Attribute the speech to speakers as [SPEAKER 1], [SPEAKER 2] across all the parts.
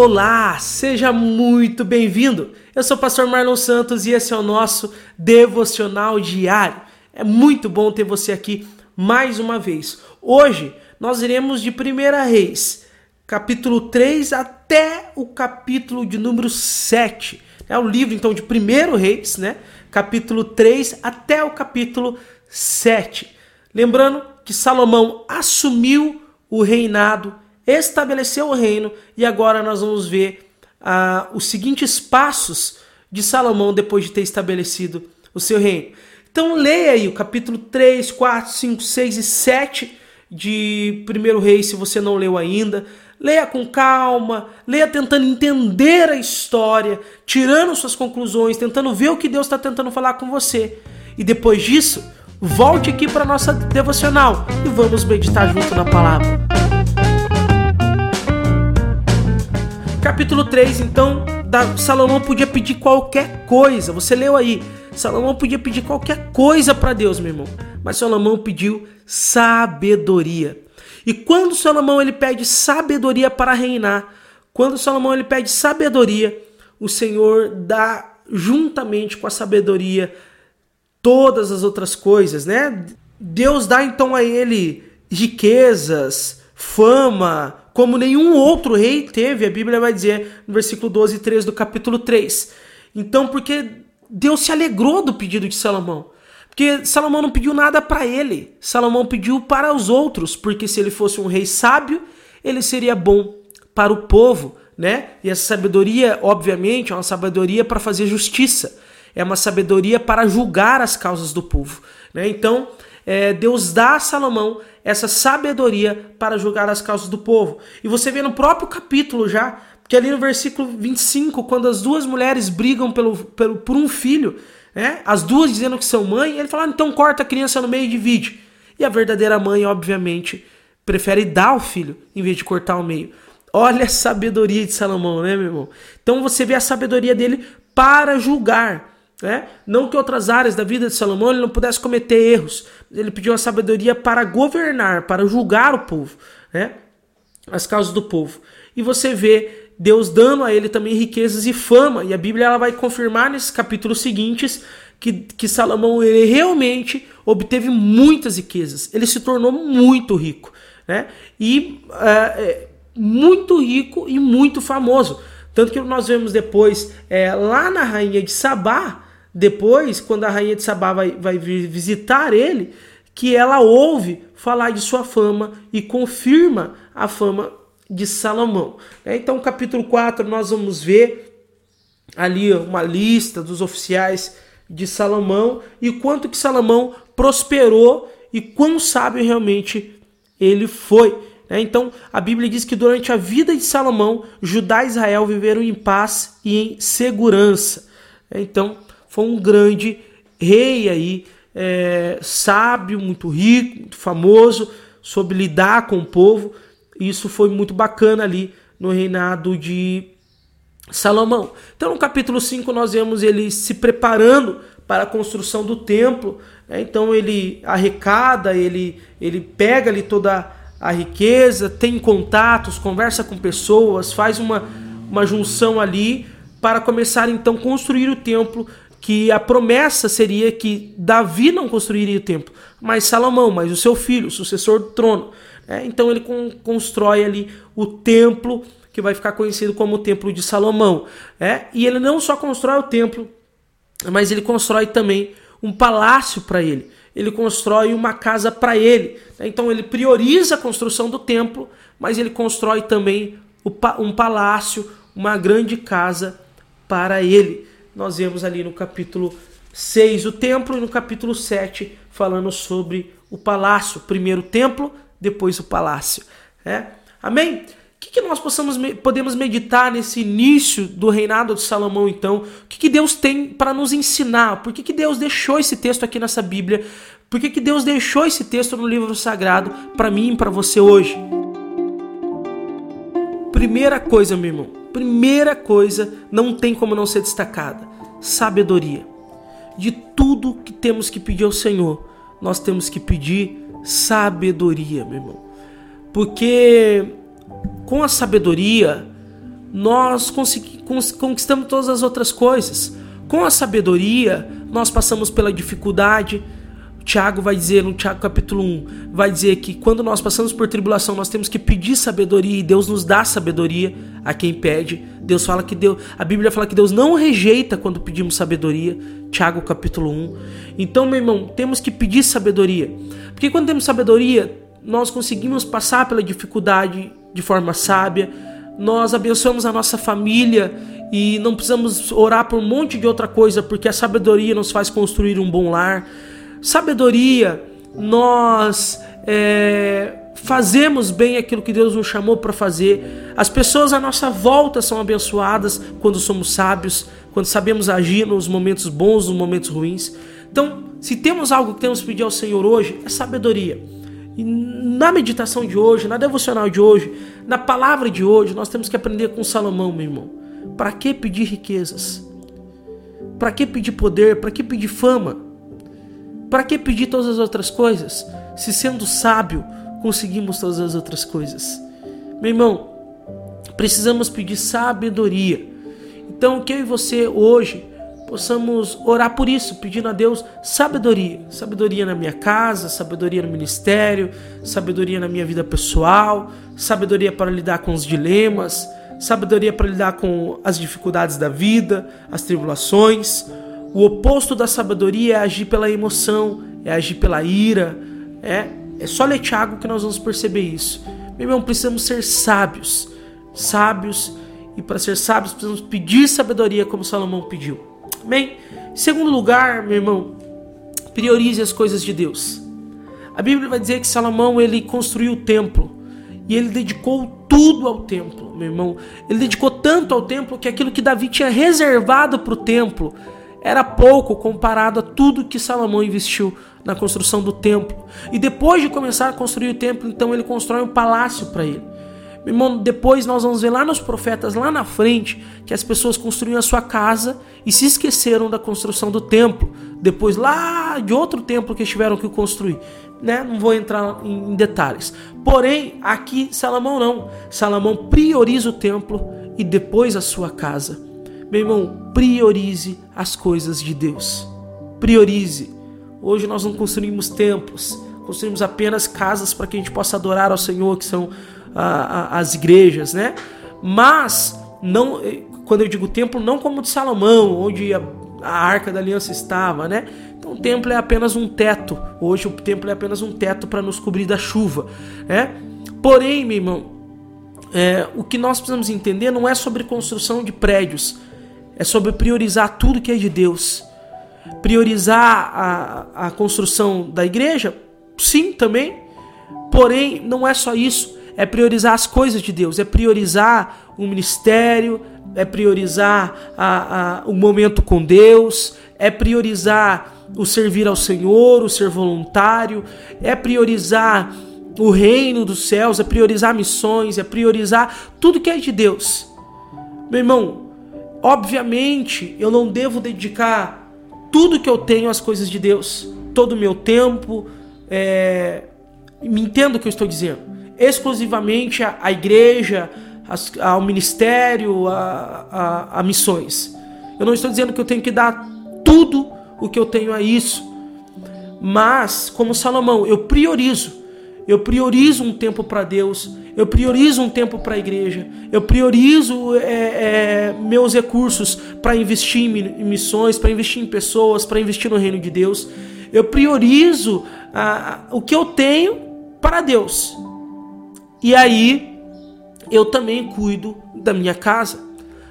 [SPEAKER 1] Olá, seja muito bem-vindo. Eu sou o pastor Marlon Santos e esse é o nosso devocional diário. É muito bom ter você aqui mais uma vez. Hoje nós iremos de 1 Reis, capítulo 3 até o capítulo de número 7. É o livro então de 1 Reis, né? Capítulo 3 até o capítulo 7. Lembrando que Salomão assumiu o reinado estabeleceu o reino e agora nós vamos ver ah, os seguintes passos de Salomão depois de ter estabelecido o seu reino. Então leia aí o capítulo 3, 4, 5, 6 e 7 de 1 Reis, se você não leu ainda. Leia com calma, leia tentando entender a história, tirando suas conclusões, tentando ver o que Deus está tentando falar com você. E depois disso, volte aqui para nossa devocional e vamos meditar junto na palavra. Capítulo 3, então, da, Salomão podia pedir qualquer coisa. Você leu aí. Salomão podia pedir qualquer coisa para Deus, meu irmão. Mas Salomão pediu sabedoria. E quando Salomão ele pede sabedoria para reinar, quando Salomão ele pede sabedoria, o Senhor dá juntamente com a sabedoria todas as outras coisas, né? Deus dá então a ele riquezas, fama, como nenhum outro rei teve, a Bíblia vai dizer no versículo 12 e 13 do capítulo 3. Então, porque Deus se alegrou do pedido de Salomão. Porque Salomão não pediu nada para ele, Salomão pediu para os outros, porque se ele fosse um rei sábio, ele seria bom para o povo, né? E essa sabedoria, obviamente, é uma sabedoria para fazer justiça, é uma sabedoria para julgar as causas do povo, né? Então, é, Deus dá a Salomão essa sabedoria para julgar as causas do povo. E você vê no próprio capítulo já, que ali no versículo 25, quando as duas mulheres brigam pelo, pelo, por um filho, né, as duas dizendo que são mãe, ele fala, ah, então corta a criança no meio e divide. E a verdadeira mãe, obviamente, prefere dar o filho em vez de cortar o meio. Olha a sabedoria de Salomão, né, meu irmão? Então você vê a sabedoria dele para julgar. Né? Não que outras áreas da vida de Salomão ele não pudesse cometer erros. Ele pediu a sabedoria para governar, para julgar o povo, né? as causas do povo. E você vê Deus dando a ele também riquezas e fama. E a Bíblia ela vai confirmar nesses capítulos seguintes que, que Salomão ele realmente obteve muitas riquezas. Ele se tornou muito rico. Né? E é, muito rico e muito famoso. Tanto que nós vemos depois, é, lá na rainha de Sabá, depois, quando a rainha de Sabá vai, vai visitar ele, que ela ouve falar de sua fama e confirma a fama de Salomão. É, então, capítulo 4, nós vamos ver ali uma lista dos oficiais de Salomão e quanto que Salomão prosperou e quão sábio realmente ele foi. É, então, a Bíblia diz que durante a vida de Salomão, Judá e Israel viveram em paz e em segurança. É, então, foi um grande rei aí, é, sábio, muito rico, muito famoso, soube lidar com o povo. Isso foi muito bacana ali no reinado de Salomão. Então, no capítulo 5, nós vemos ele se preparando para a construção do templo. Né? Então, ele arrecada, ele, ele pega ali toda a riqueza, tem contatos, conversa com pessoas, faz uma, uma junção ali para começar então a construir o templo que a promessa seria que Davi não construiria o templo, mas Salomão, mas o seu filho, o sucessor do trono. É, então ele con constrói ali o templo que vai ficar conhecido como o templo de Salomão. É, e ele não só constrói o templo, mas ele constrói também um palácio para ele. Ele constrói uma casa para ele. Então ele prioriza a construção do templo, mas ele constrói também um palácio, uma grande casa para ele nós vemos ali no capítulo 6 o templo e no capítulo 7 falando sobre o palácio. Primeiro o templo, depois o palácio. É? Amém? O que, que nós possamos, podemos meditar nesse início do reinado de Salomão, então? O que, que Deus tem para nos ensinar? Por que, que Deus deixou esse texto aqui nessa Bíblia? Por que, que Deus deixou esse texto no livro sagrado para mim e para você hoje? Primeira coisa, meu irmão, primeira coisa não tem como não ser destacada: sabedoria. De tudo que temos que pedir ao Senhor, nós temos que pedir sabedoria, meu irmão. Porque com a sabedoria, nós conquistamos todas as outras coisas. Com a sabedoria, nós passamos pela dificuldade. Tiago vai dizer no Tiago capítulo 1, vai dizer que quando nós passamos por tribulação, nós temos que pedir sabedoria e Deus nos dá sabedoria a quem pede. Deus fala que Deus, a Bíblia fala que Deus não rejeita quando pedimos sabedoria. Tiago capítulo 1. Então, meu irmão, temos que pedir sabedoria. Porque quando temos sabedoria, nós conseguimos passar pela dificuldade de forma sábia, nós abençoamos a nossa família e não precisamos orar por um monte de outra coisa, porque a sabedoria nos faz construir um bom lar. Sabedoria, nós é, fazemos bem aquilo que Deus nos chamou para fazer. As pessoas à nossa volta são abençoadas quando somos sábios, quando sabemos agir nos momentos bons, nos momentos ruins. Então, se temos algo que temos que pedir ao Senhor hoje, é sabedoria. E na meditação de hoje, na devocional de hoje, na palavra de hoje, nós temos que aprender com Salomão, meu irmão. Para que pedir riquezas? Para que pedir poder? Para que pedir fama? Para que pedir todas as outras coisas? Se sendo sábio, conseguimos todas as outras coisas. Meu irmão, precisamos pedir sabedoria. Então, que eu e você hoje possamos orar por isso, pedindo a Deus sabedoria. Sabedoria na minha casa, sabedoria no ministério, sabedoria na minha vida pessoal, sabedoria para lidar com os dilemas, sabedoria para lidar com as dificuldades da vida, as tribulações. O oposto da sabedoria é agir pela emoção, é agir pela ira. É, é só ler Tiago que nós vamos perceber isso. Meu irmão, precisamos ser sábios. Sábios. E para ser sábios, precisamos pedir sabedoria como Salomão pediu. Bem, em segundo lugar, meu irmão, priorize as coisas de Deus. A Bíblia vai dizer que Salomão ele construiu o templo e ele dedicou tudo ao templo, meu irmão. Ele dedicou tanto ao templo que aquilo que Davi tinha reservado para o templo era pouco comparado a tudo que Salomão investiu na construção do templo. E depois de começar a construir o templo, então ele constrói um palácio para ele. Meu irmão, depois nós vamos ver lá nos profetas, lá na frente, que as pessoas construíram a sua casa e se esqueceram da construção do templo. Depois, lá de outro templo que tiveram que construir. Né? Não vou entrar em detalhes. Porém, aqui Salomão não. Salomão prioriza o templo e depois a sua casa. Meu irmão, priorize as coisas de Deus. Priorize. Hoje nós não construímos templos, construímos apenas casas para que a gente possa adorar ao Senhor, que são as igrejas, né? Mas não, eh, quando eu digo templo, não como o de Salomão, onde a, a arca da aliança estava, né? Então o templo é apenas um teto. Hoje o templo é apenas um teto para nos cobrir da chuva, né? Porém, meu irmão, é, o que nós precisamos entender não é sobre construção de prédios, é sobre priorizar tudo que é de Deus. Priorizar a, a construção da igreja, sim, também. Porém, não é só isso. É priorizar as coisas de Deus, é priorizar o ministério, é priorizar a, a, o momento com Deus, é priorizar o servir ao Senhor, o ser voluntário, é priorizar o reino dos céus, é priorizar missões, é priorizar tudo que é de Deus. Meu irmão, obviamente eu não devo dedicar tudo que eu tenho às coisas de Deus, todo o meu tempo, é... me entenda o que eu estou dizendo exclusivamente à, igreja, ao ministério, a, a, a missões. Eu não estou dizendo que eu tenho que dar tudo o que eu tenho a isso, mas, como Salomão, eu priorizo. Eu priorizo um tempo para Deus, eu priorizo um tempo para a igreja, eu priorizo é, é, meus recursos para investir em missões, para investir em pessoas, para investir no reino de Deus. Eu priorizo ah, o que eu tenho para Deus. E aí eu também cuido da minha casa.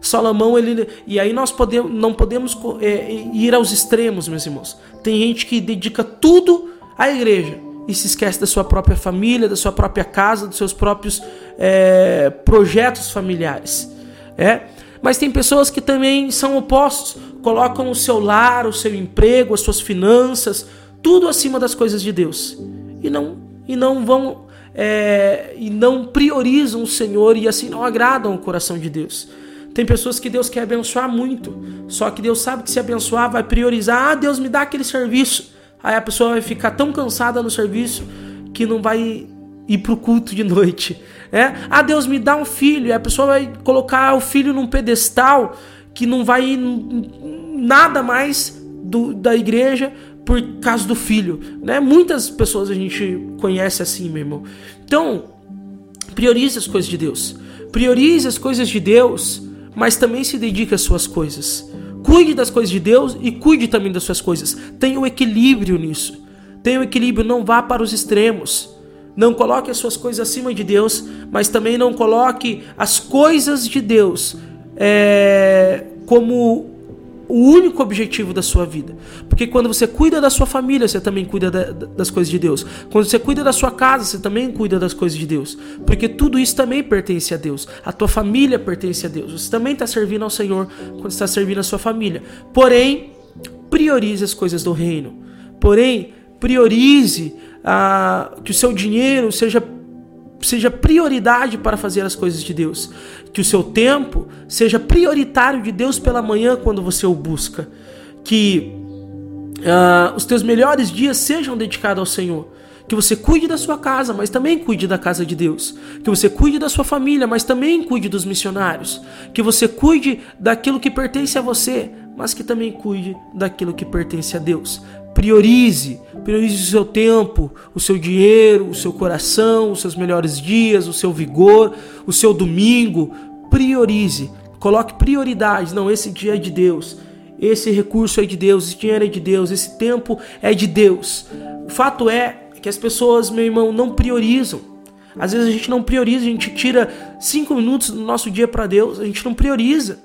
[SPEAKER 1] Salomão, ele. E aí nós podemos, não podemos é, ir aos extremos, meus irmãos. Tem gente que dedica tudo à igreja e se esquece da sua própria família, da sua própria casa, dos seus próprios é, projetos familiares. É? Mas tem pessoas que também são opostos, colocam o seu lar, o seu emprego, as suas finanças, tudo acima das coisas de Deus. E não, e não vão é, e não priorizam o Senhor e assim não agradam o coração de Deus. Tem pessoas que Deus quer abençoar muito, só que Deus sabe que se abençoar vai priorizar, ah, Deus me dá aquele serviço. Aí a pessoa vai ficar tão cansada no serviço que não vai ir pro culto de noite. É? Ah, Deus me dá um filho. A pessoa vai colocar o filho num pedestal que não vai ir nada mais do, da igreja por causa do filho. Né? Muitas pessoas a gente conhece assim, meu irmão. Então, priorize as coisas de Deus. Priorize as coisas de Deus, mas também se dedique às suas coisas. Cuide das coisas de Deus e cuide também das suas coisas. Tenha um equilíbrio nisso. Tenha um equilíbrio, não vá para os extremos. Não coloque as suas coisas acima de Deus, mas também não coloque as coisas de Deus é, como o único objetivo da sua vida. Porque quando você cuida da sua família, você também cuida da, das coisas de Deus. Quando você cuida da sua casa, você também cuida das coisas de Deus. Porque tudo isso também pertence a Deus. A tua família pertence a Deus. Você também está servindo ao Senhor quando está servindo a sua família. Porém, priorize as coisas do reino. Porém, priorize ah, que o seu dinheiro seja, seja prioridade para fazer as coisas de Deus. Que o seu tempo seja prioritário de Deus pela manhã quando você o busca. Que ah, os teus melhores dias sejam dedicados ao Senhor. Que você cuide da sua casa, mas também cuide da casa de Deus. Que você cuide da sua família, mas também cuide dos missionários. Que você cuide daquilo que pertence a você, mas que também cuide daquilo que pertence a Deus. Priorize, priorize o seu tempo, o seu dinheiro, o seu coração, os seus melhores dias, o seu vigor, o seu domingo. Priorize, coloque prioridades. Não, esse dia é de Deus, esse recurso é de Deus, esse dinheiro é de Deus, esse tempo é de Deus. O fato é que as pessoas, meu irmão, não priorizam. Às vezes a gente não prioriza, a gente tira cinco minutos do nosso dia para Deus, a gente não prioriza,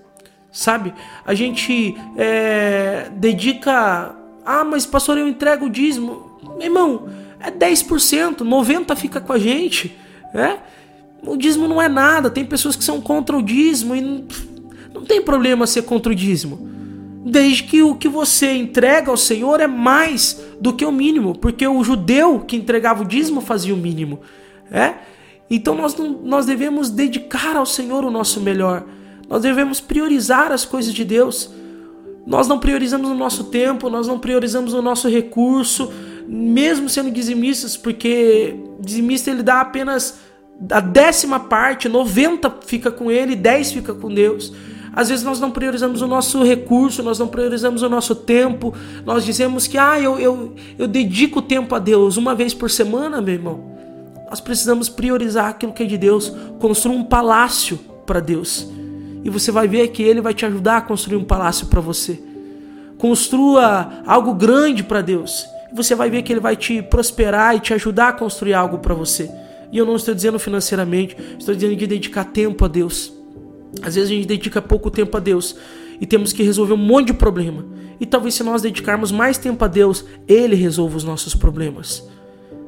[SPEAKER 1] sabe? A gente é, dedica ah, mas pastor, eu entrego o dízimo. Meu irmão, é 10%, 90% fica com a gente. É? O dízimo não é nada. Tem pessoas que são contra o dízimo e não, não tem problema ser contra o dízimo. Desde que o que você entrega ao Senhor é mais do que o mínimo. Porque o judeu que entregava o dízimo fazia o mínimo. É? Então nós, nós devemos dedicar ao Senhor o nosso melhor. Nós devemos priorizar as coisas de Deus. Nós não priorizamos o nosso tempo, nós não priorizamos o nosso recurso, mesmo sendo dizimistas, porque dizimista ele dá apenas a décima parte, 90 fica com ele, 10 fica com Deus. Às vezes nós não priorizamos o nosso recurso, nós não priorizamos o nosso tempo, nós dizemos que ah, eu, eu, eu dedico tempo a Deus uma vez por semana, meu irmão. Nós precisamos priorizar aquilo que é de Deus, construir um palácio para Deus e você vai ver que ele vai te ajudar a construir um palácio para você. Construa algo grande para Deus. E você vai ver que ele vai te prosperar e te ajudar a construir algo para você. E eu não estou dizendo financeiramente, estou dizendo de dedicar tempo a Deus. Às vezes a gente dedica pouco tempo a Deus e temos que resolver um monte de problema. E talvez se nós dedicarmos mais tempo a Deus, ele resolva os nossos problemas.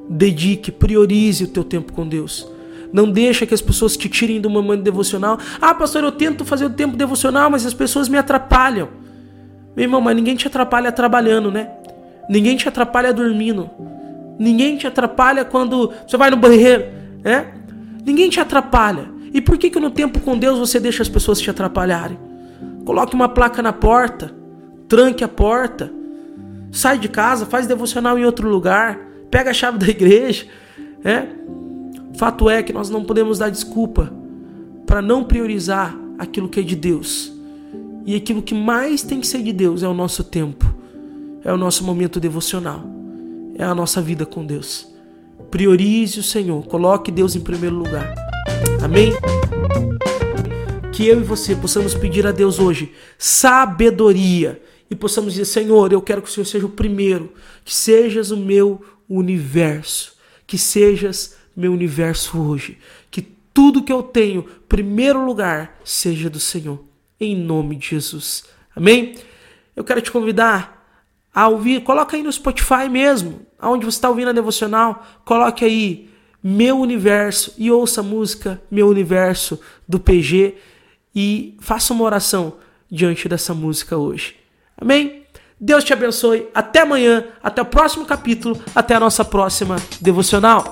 [SPEAKER 1] Dedique, priorize o teu tempo com Deus. Não deixa que as pessoas te tirem do momento devocional. Ah, pastor, eu tento fazer o tempo devocional, mas as pessoas me atrapalham. Meu irmão, mas ninguém te atrapalha trabalhando, né? Ninguém te atrapalha dormindo. Ninguém te atrapalha quando você vai no banheiro, né? Ninguém te atrapalha. E por que que no tempo com Deus você deixa as pessoas te atrapalharem? Coloque uma placa na porta, tranque a porta, sai de casa, faz devocional em outro lugar, pega a chave da igreja, né? Fato é que nós não podemos dar desculpa para não priorizar aquilo que é de Deus. E aquilo que mais tem que ser de Deus é o nosso tempo, é o nosso momento devocional, é a nossa vida com Deus. Priorize o Senhor, coloque Deus em primeiro lugar. Amém? Que eu e você possamos pedir a Deus hoje sabedoria e possamos dizer: Senhor, eu quero que o Senhor seja o primeiro, que sejas o meu universo, que sejas meu universo hoje. Que tudo que eu tenho, primeiro lugar, seja do Senhor. Em nome de Jesus. Amém? Eu quero te convidar a ouvir, coloca aí no Spotify mesmo, aonde você está ouvindo a devocional, coloque aí Meu Universo e ouça a música Meu Universo do PG e faça uma oração diante dessa música hoje. Amém? Deus te abençoe. Até amanhã, até o próximo capítulo, até a nossa próxima devocional.